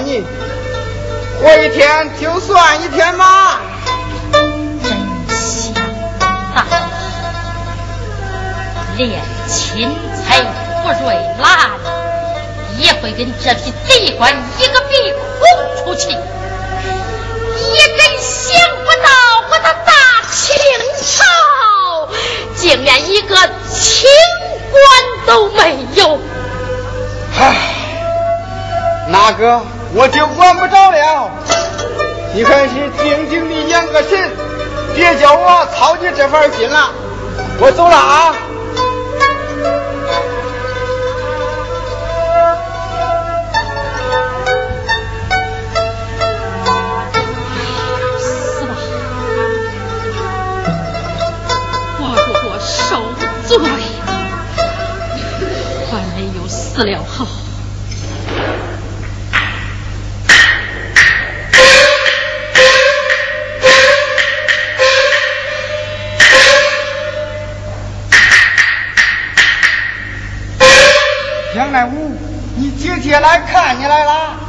你？活一天就算一天嘛。连钦差胡瑞兰也会跟这批贼官一个鼻孔出气，也真想不到我的大清朝竟然一个清官都没有。唉，哪个我就管不着了，你还是静静的养个神，别叫我操你这份心了。我走了啊。对，还没有死了好。你姐姐来看你来了。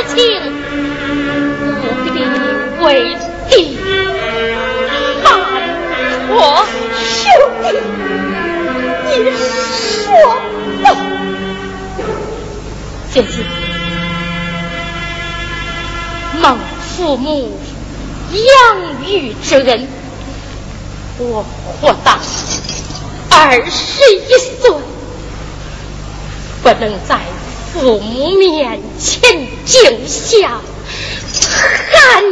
胞之情，务必为弟办妥。兄弟，你说吧。姐姐，蒙父母养育之恩。我活到二十一岁，不能再父母面前惊吓，含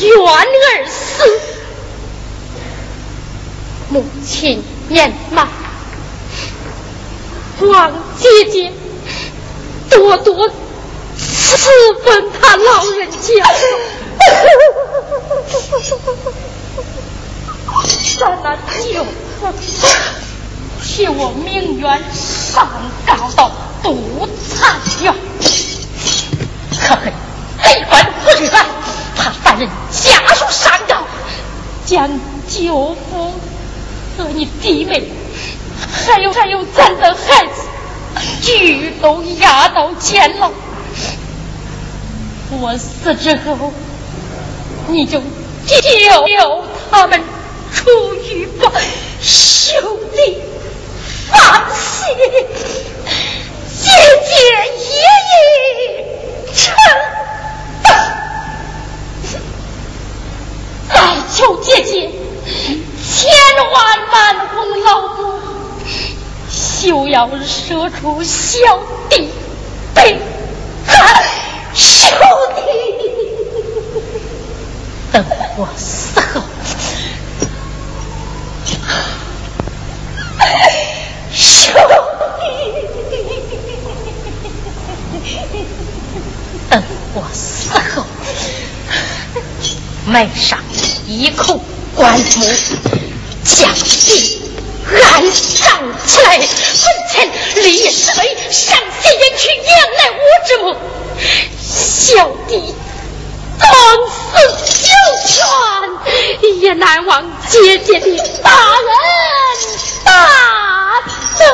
冤而死。母亲年迈，望姐姐多多赐分他老人家。在那舅父替我名冤上告到督察院，可恨贼官胡瑞兰，怕犯人家属上告，将舅父和你弟妹，还有还有咱的孩子，俱都押到监牢。我死之后，你就救他们。出狱吧，兄弟，放心，姐姐一一承担。再求姐姐千万难哄老母，休要说出小弟被害，兄弟，等我死后。兄弟，等我死后，埋上一口棺木，将你安葬起来，坟前立石碑，上写一曲杨乃武之墓，小弟。当死九泉，也难忘姐姐的大恩大德。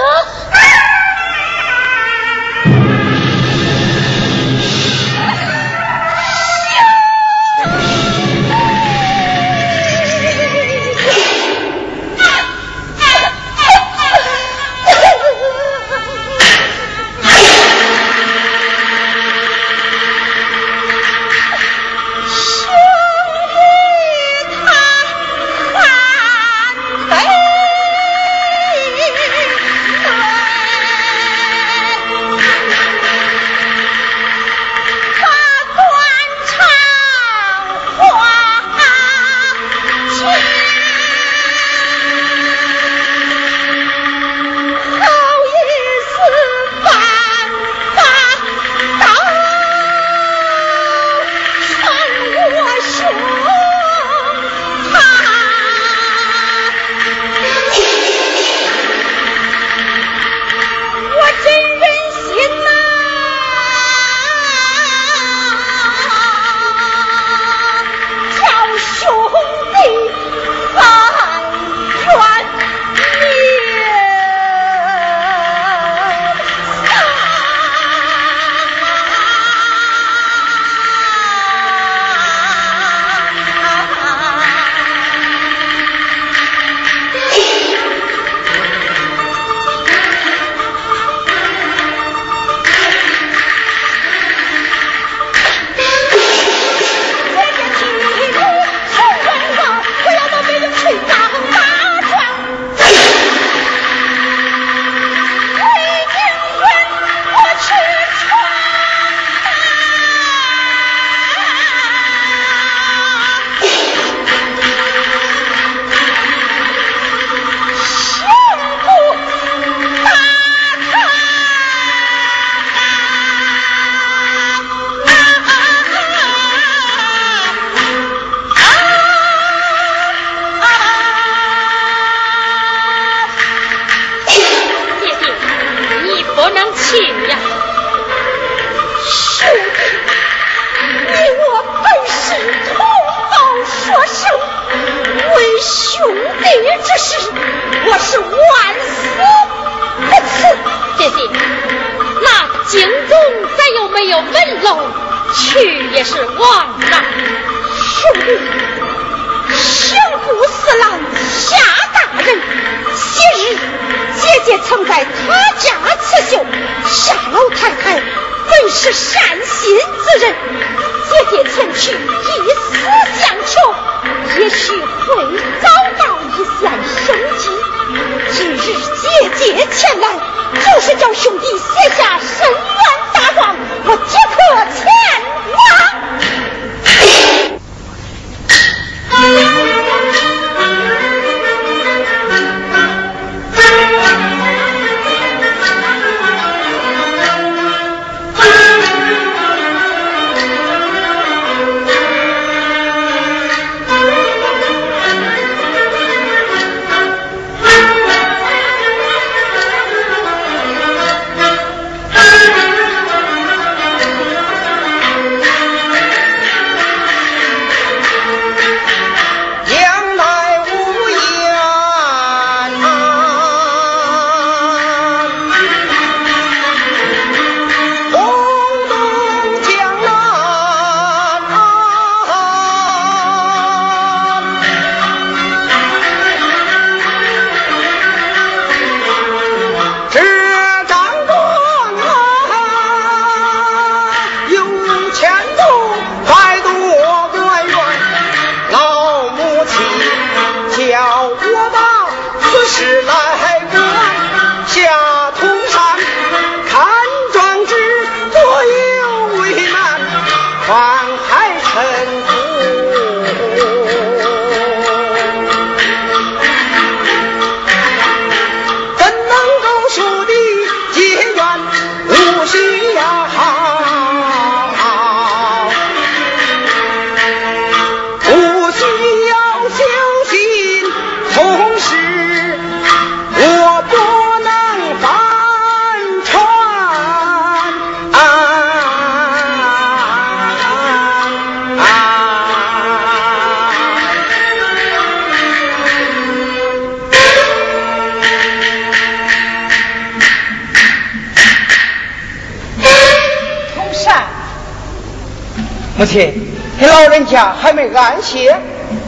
家还没安歇？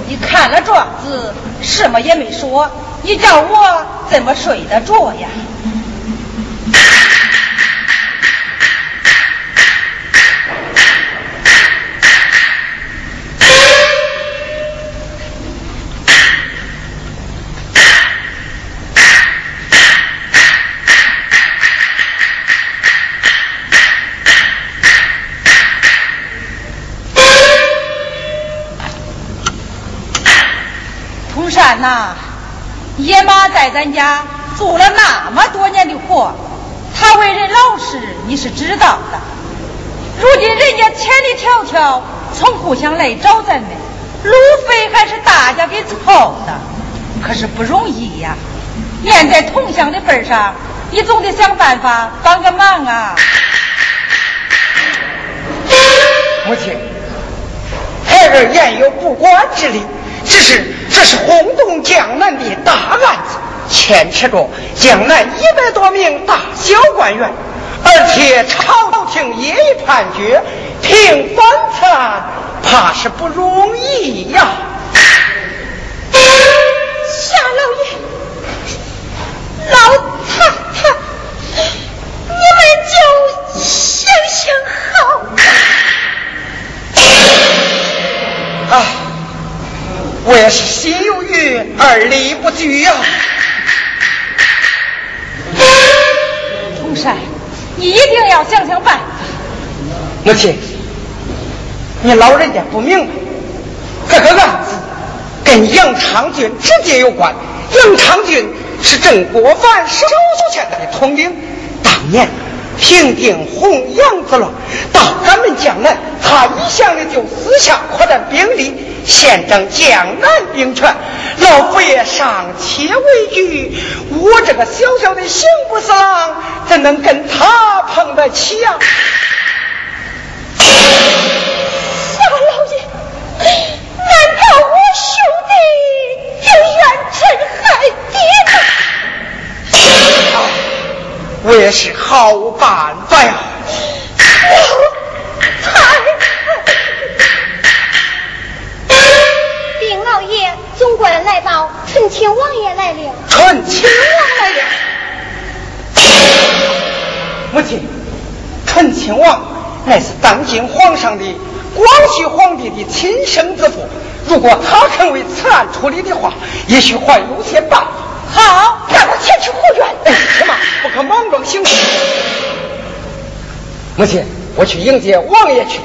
你看了状子，什么也没说，你叫我怎么睡得着呀？呐，爷妈在咱家做了那么多年的活，她为人老实，你是知道的。如今人家千里迢迢从故乡来找咱们，路费还是大家给凑的，可是不容易呀。念在同乡的份上，你总得想办法帮个忙啊。母亲，孩儿言有不管之理。只是这是轰动江南的大案子，牵扯着江南一百多名大小官员，而且朝廷也已判决平反此案，怕是不容易呀。夏老爷，老太太，你们就想想好。啊。我也是心有余而力不足呀，同山，你一定要想想办法。母亲，你老人家不明白，这个案子跟杨昌俊直接有关。杨昌俊是郑国藩手足现在的统领，当年平定红杨子乱，到咱们江南，他一向的就私下扩展兵力。现征江南兵权，老佛爷尚且畏惧，我这个小小的刑部侍郎怎能跟他碰得起呀？夏老爷，难道我兄弟就怨臣害爹吗？我也是好办法呀！太！禀老爷，总管来报，纯亲王爷来了。纯亲王爷。母亲，纯亲王乃是当今皇上的、广西皇帝的亲生之父，如果他肯为此案处理的话，也许还有些办法。好，让我前去护院。哎，什么？不可莽撞行事。母亲，我去迎接王爷去。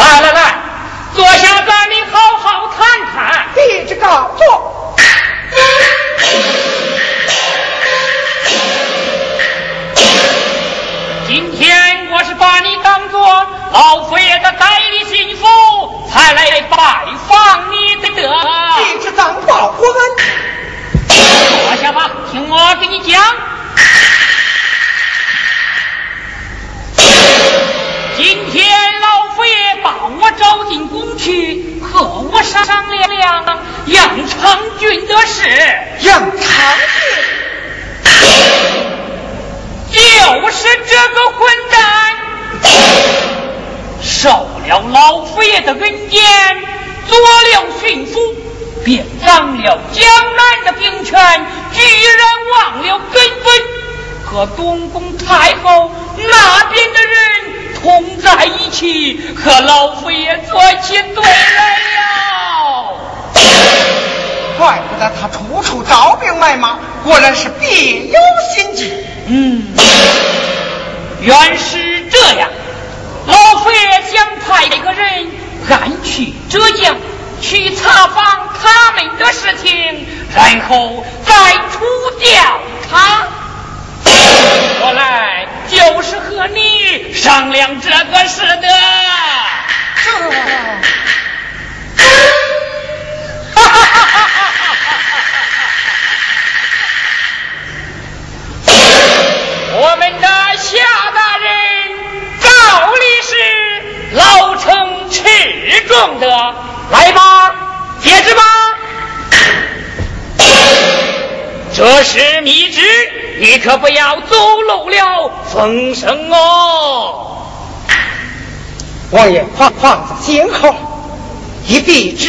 来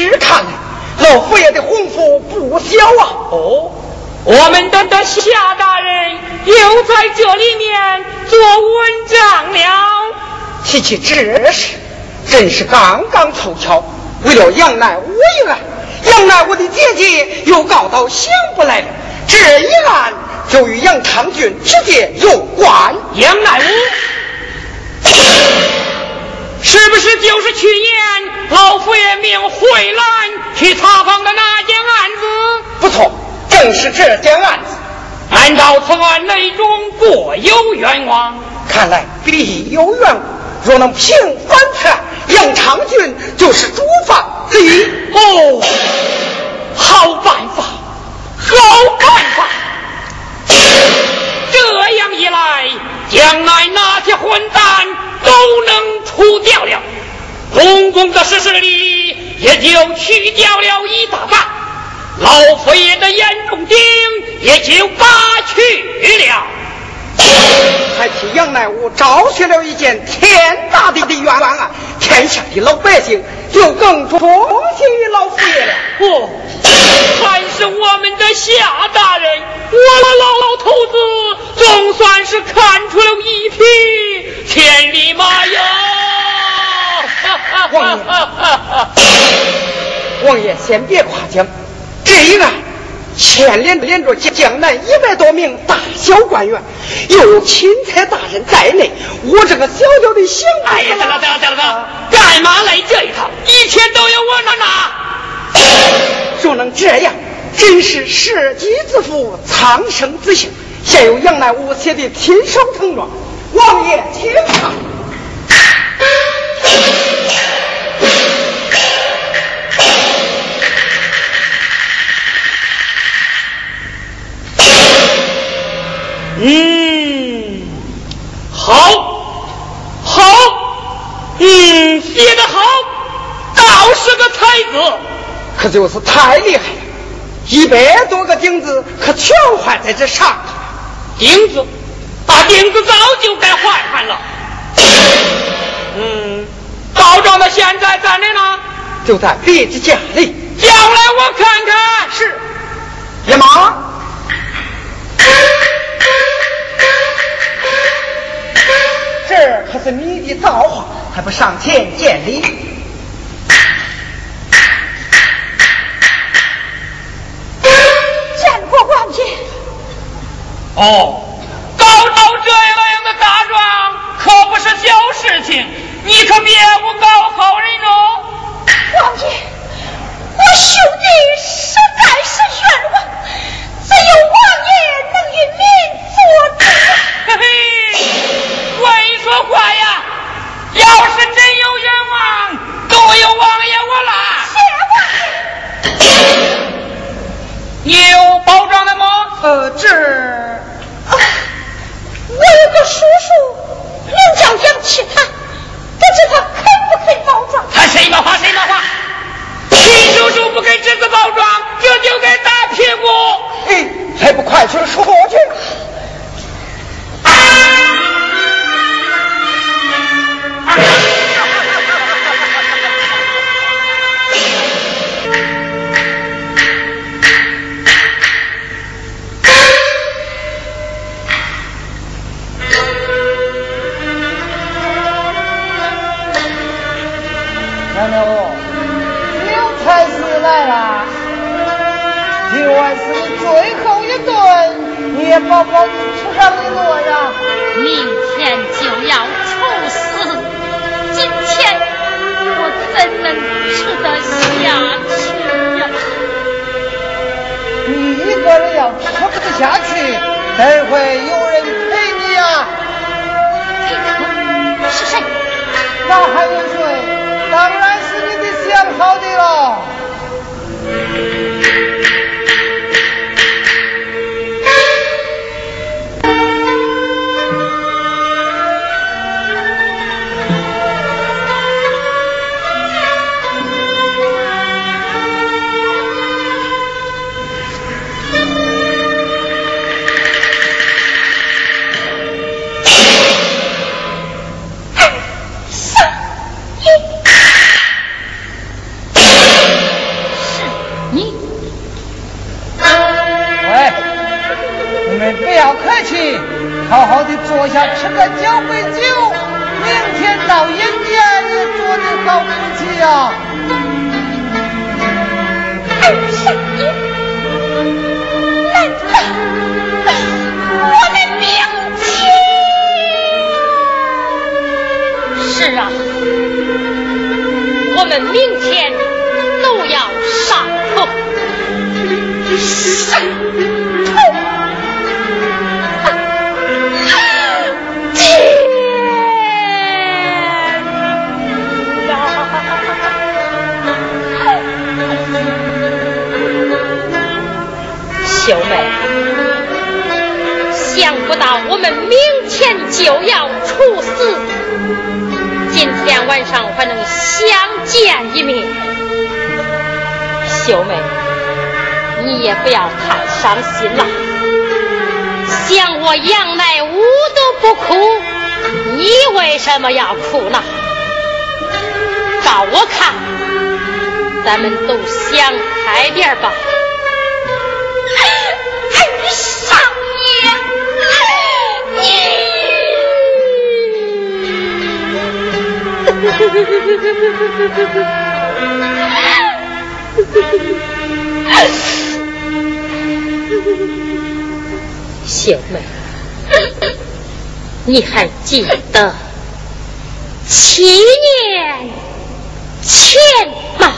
以笔直看来，老佛爷的功夫不小啊。哦，我们的的夏大人又在这里面做文章了。提起这事，真是刚刚凑巧，为了杨乃武一案，杨乃武的姐姐又告到刑部来了。这一案就与杨昌俊直接有关。杨乃武，是不是就是去年老佛爷命惠兰去查访的那件案子？不错，正是这件案子。按照此案内中各有冤枉，看来必有冤枉。若能平反此案，杨长俊就是主犯之一。哦，好办法。好办法。这样一来，将来那些混蛋都能除掉了，公公的事里也就去掉了一大半，老佛爷的眼中钉也就拔去了。还替杨乃武昭雪了一件天大的的冤案，天下的老百姓就更忠心于老佛爷了。哦，还是我们的夏大人，我老老头子总算是看出了一匹千里马呀！王爷，王爷先别夸奖，这一案。牵连连着江南一百多名大小官员，有钦差大人在内，我这个小小的小哎呀，得了得了得了，干嘛来这一套？一切都有我那拿。若能这样，真是社稷之福，苍生之幸。现有杨乃武写的亲手呈状，王爷请看。嗯，好，好，嗯，写得好，倒是个才子，可就是太厉害了，一百多个钉子可全换在这上头。钉子，大钉子早就该换换了。嗯，告状的现在在哪呢？就在别子家里。叫来我看看。是，爷妈。这可是你的造化，还不上前见礼？哦，搞到这样的大状，可不是小事情，你可别诬告好人哦。王爷，我兄弟实在是冤枉，只有王爷能与民作主。嘿嘿。会说话呀！要是真有冤枉，都有王爷我啦。谢王爷。你有保障的吗？呃，这，我有个叔叔，名叫杨启他，不知他肯不肯包装？他谁的话谁的话？秦叔叔不给侄子包装，这就给打屁股。嘿，还不快去说去！顿，你也饱饱的吃上一顿呀。明天就要处死，今天我怎能吃得下去呀？你一个人要吃不得下去，待会有人陪你呀。陪他是谁？那还有坐下吃个交杯酒，明天到阴间做的好夫妻呀。二少爷，难道我们明天？是啊，我们明天都要上头。上秀妹，想不到我们明天就要处死，今天晚上还能相见一面。秀妹，你也不要太伤心了。想我杨乃武都不哭，你为什么要哭呢？照我看，咱们都想开点吧。小，妹，你还记得七年前吗？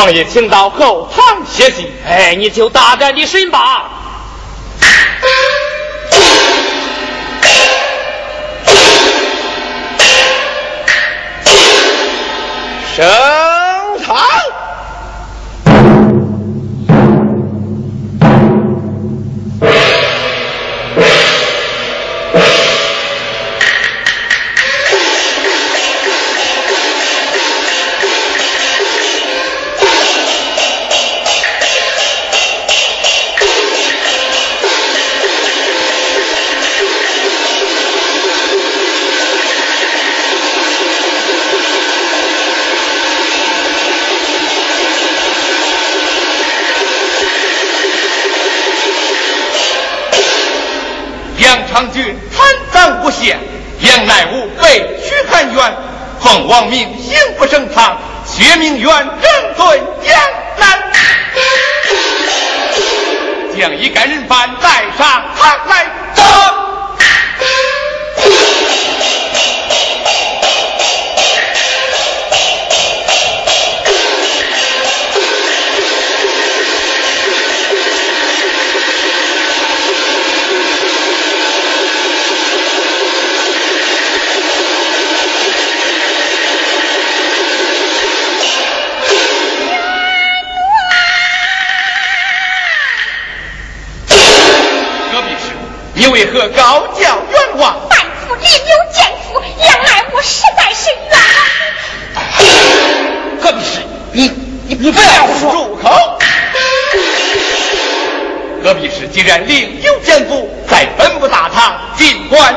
王爷，听到后堂歇息。哎，你就大胆的审吧。亡命。为何高叫冤枉？范府另有奸夫，杨乃武实在是冤枉。何必是？你你你不要说住口！何必是？既然另有奸夫，在本部大堂尽管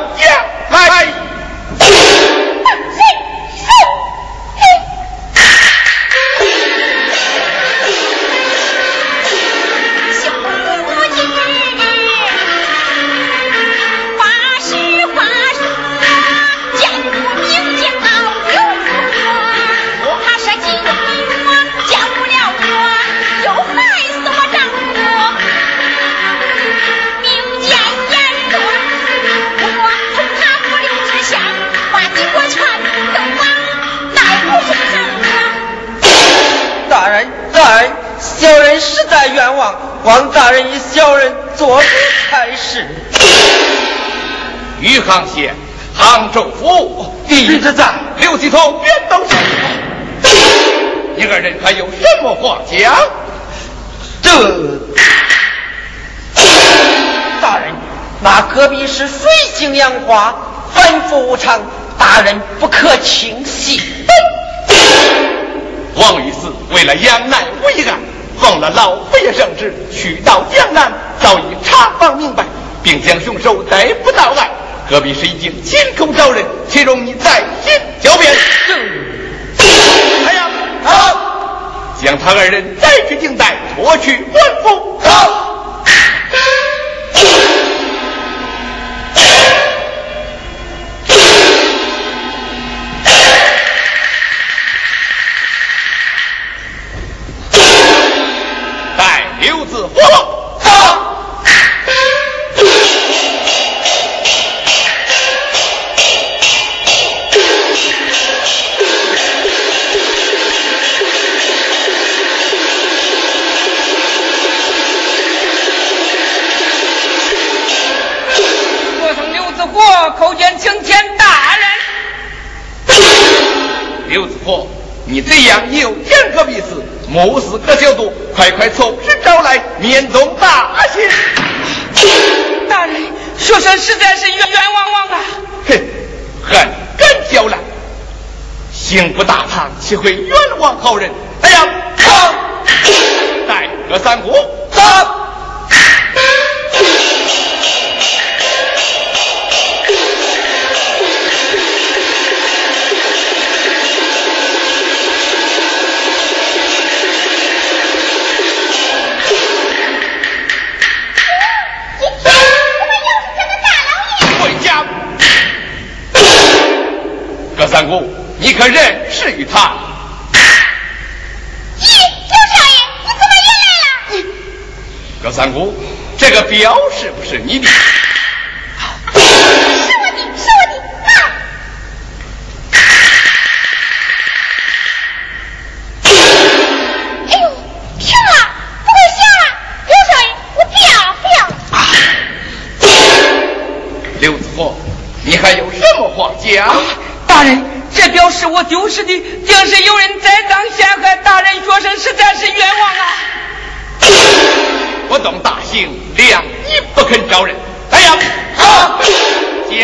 余杭县杭州府第一之在刘继通远东县，你二人还有什么话讲？这大人，那隔壁是水性杨花，反复无常，大人不可轻信。王御史为了杨乃武一案。奉了老佛爷圣旨，去到江南，早已查访明白，并将凶手逮捕到案。何必是已经亲口招认，岂容你再行狡辩？哎呀，好，将他二人再去定带，脱去官府。走。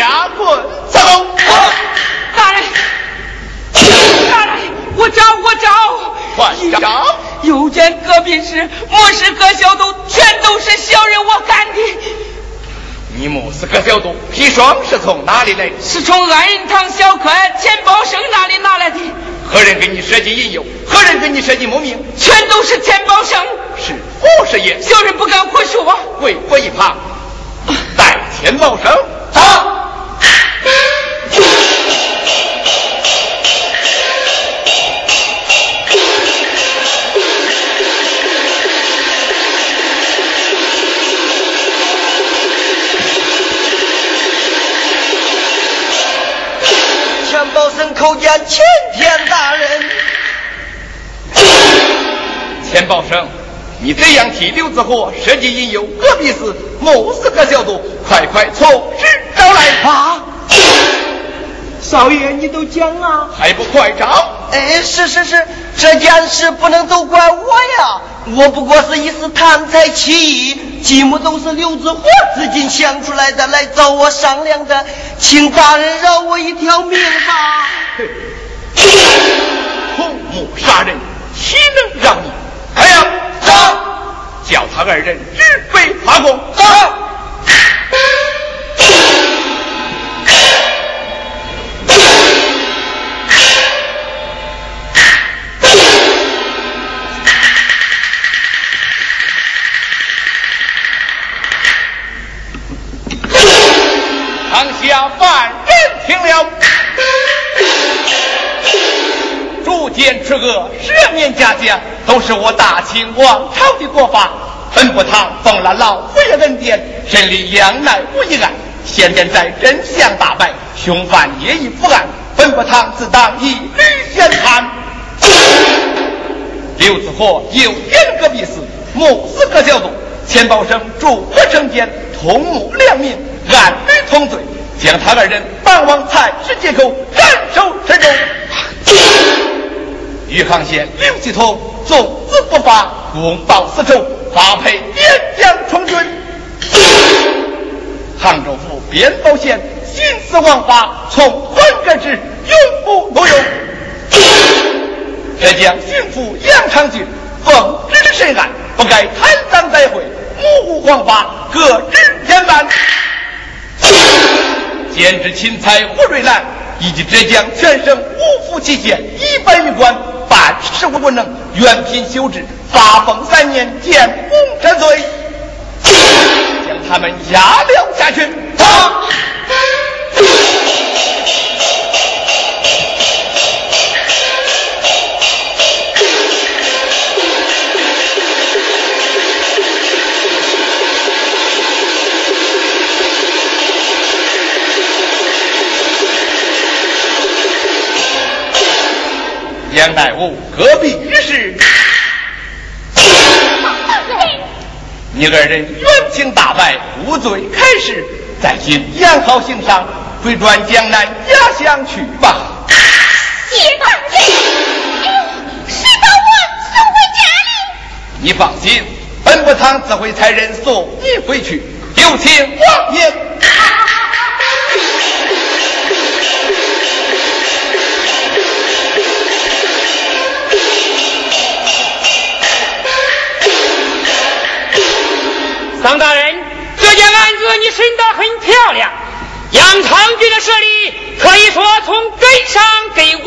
加棍伺候。大人，大人，我找我找，快找！又见隔壁室莫氏各小都全都是小人我干的。你莫氏各小都砒霜是从哪里来的？是从安仁堂小客钱宝生那里拿来的。何人给你设计引诱？何人给你设计谋命？全都是钱宝生。是胡师爷。小人不敢胡说。跪我一旁。带钱宝生。走。叩见青天大人。钱宝生。你这样提刘子和设计引诱隔壁寺某四个小卒，快快从实招来啊！少爷，你都讲啊，还不快招？哎，是是是，这件事不能都怪我呀，我不过是一时贪财起意，积木都是刘子和自己想出来的，来找我商量的，请大人饶我一条命吧。同谋杀人，岂能让你？哎呀！叫他二人直背发功。走。逐奸除恶，赦免家家，都是我大清王朝的国法。本部堂奉了老夫人恩典，审理杨乃武一案，现在在真相大白，凶犯也已伏案，本部堂自当一律宣判。刘子和又点隔壁寺，目四个小卒，钱宝生诸恶成奸，同谋良民，按律同罪，将他二人绑往菜市街口斩首示众。余杭县刘继通纵子不发，公报私仇。发配边疆充军，杭州府边保县徇私枉法，从宽革职，永不录用。浙江巡抚杨长俊奉旨审案，不该贪赃栽贿，目无黄法，革职严办。监制钦差胡瑞兰以及浙江全省五府七县一百余官，办事无能，原品修治。发疯三年，见公斩罪，将他们压了下去。杨乃武，隔壁于是。你二人冤情大白，无罪开释，再今养好行伤，回转江南家乡去吧。谢大人，谁把我送回家里？你放心，本部堂自会差人送你回去。有请王爷。张大人，这件案子你审得很漂亮，杨长俊的势力可以说从根上给。